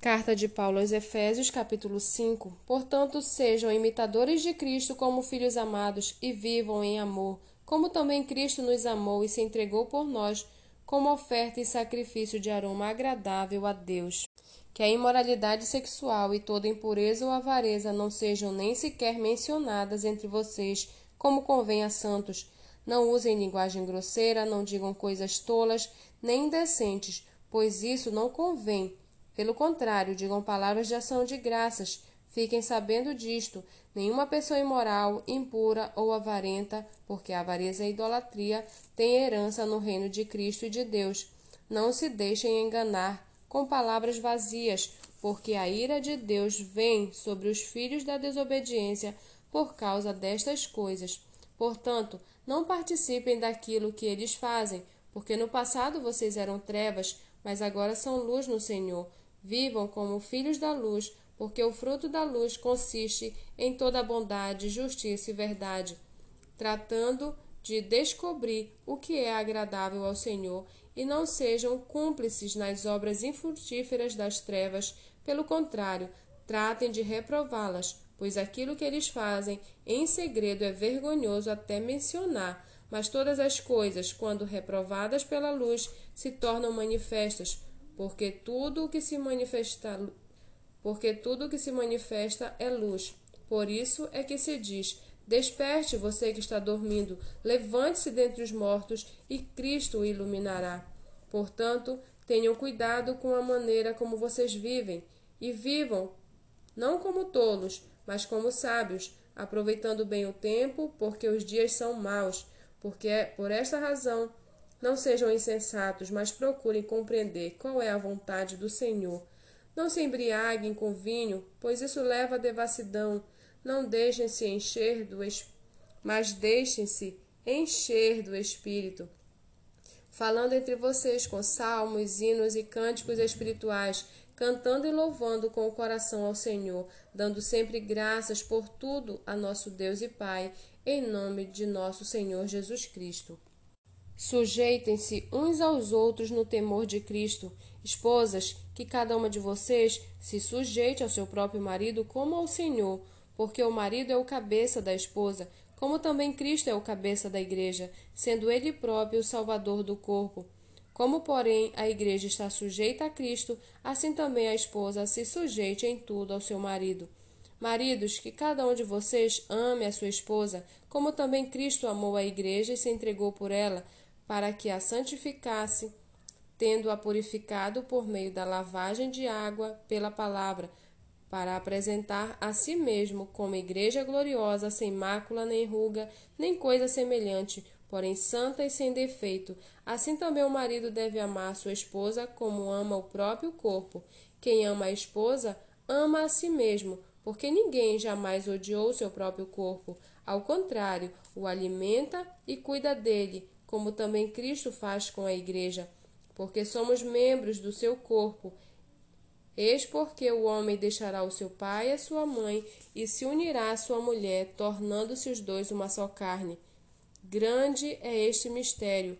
Carta de Paulo aos Efésios, capítulo 5. Portanto, sejam imitadores de Cristo como filhos amados e vivam em amor, como também Cristo nos amou e se entregou por nós como oferta e sacrifício de aroma agradável a Deus. Que a imoralidade sexual e toda impureza ou avareza não sejam nem sequer mencionadas entre vocês, como convém a santos. Não usem linguagem grosseira, não digam coisas tolas, nem indecentes, pois isso não convém pelo contrário, digam palavras de ação de graças. Fiquem sabendo disto: nenhuma pessoa imoral, impura ou avarenta, porque a avareza e a idolatria têm herança no reino de Cristo e de Deus. Não se deixem enganar com palavras vazias, porque a ira de Deus vem sobre os filhos da desobediência por causa destas coisas. Portanto, não participem daquilo que eles fazem, porque no passado vocês eram trevas, mas agora são luz no Senhor. Vivam como filhos da luz, porque o fruto da luz consiste em toda bondade, justiça e verdade, tratando de descobrir o que é agradável ao Senhor e não sejam cúmplices nas obras infrutíferas das trevas, pelo contrário, tratem de reprová-las, pois aquilo que eles fazem em segredo é vergonhoso até mencionar, mas todas as coisas, quando reprovadas pela luz, se tornam manifestas, porque tudo o que se manifesta porque tudo que se manifesta é luz. Por isso é que se diz: Desperte você que está dormindo, levante-se dentre os mortos e Cristo o iluminará. Portanto, tenham cuidado com a maneira como vocês vivem e vivam não como tolos, mas como sábios, aproveitando bem o tempo, porque os dias são maus. Porque por esta razão não sejam insensatos, mas procurem compreender qual é a vontade do Senhor. Não se embriaguem com vinho, pois isso leva à devassidão. Não deixem-se encher do mas deixem-se encher do Espírito. Falando entre vocês com salmos, hinos e cânticos espirituais, cantando e louvando com o coração ao Senhor, dando sempre graças por tudo a nosso Deus e Pai, em nome de nosso Senhor Jesus Cristo. Sujeitem-se uns aos outros no temor de Cristo. Esposas, que cada uma de vocês se sujeite ao seu próprio marido como ao Senhor, porque o marido é o cabeça da esposa, como também Cristo é o cabeça da igreja, sendo ele próprio o salvador do corpo. Como, porém, a igreja está sujeita a Cristo, assim também a esposa se sujeite em tudo ao seu marido. Maridos, que cada um de vocês ame a sua esposa, como também Cristo amou a igreja e se entregou por ela, para que a santificasse, tendo-a purificado por meio da lavagem de água pela palavra, para apresentar a si mesmo como igreja gloriosa, sem mácula, nem ruga, nem coisa semelhante, porém santa e sem defeito. Assim também o marido deve amar sua esposa como ama o próprio corpo. Quem ama a esposa, ama a si mesmo, porque ninguém jamais odiou seu próprio corpo. Ao contrário, o alimenta e cuida dele, como também Cristo faz com a Igreja, porque somos membros do seu corpo. Eis porque o homem deixará o seu pai e a sua mãe e se unirá à sua mulher, tornando-se os dois uma só carne. Grande é este mistério,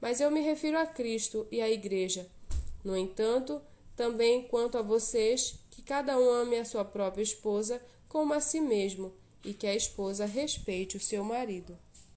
mas eu me refiro a Cristo e à Igreja. No entanto, também quanto a vocês, que cada um ame a sua própria esposa como a si mesmo, e que a esposa respeite o seu marido.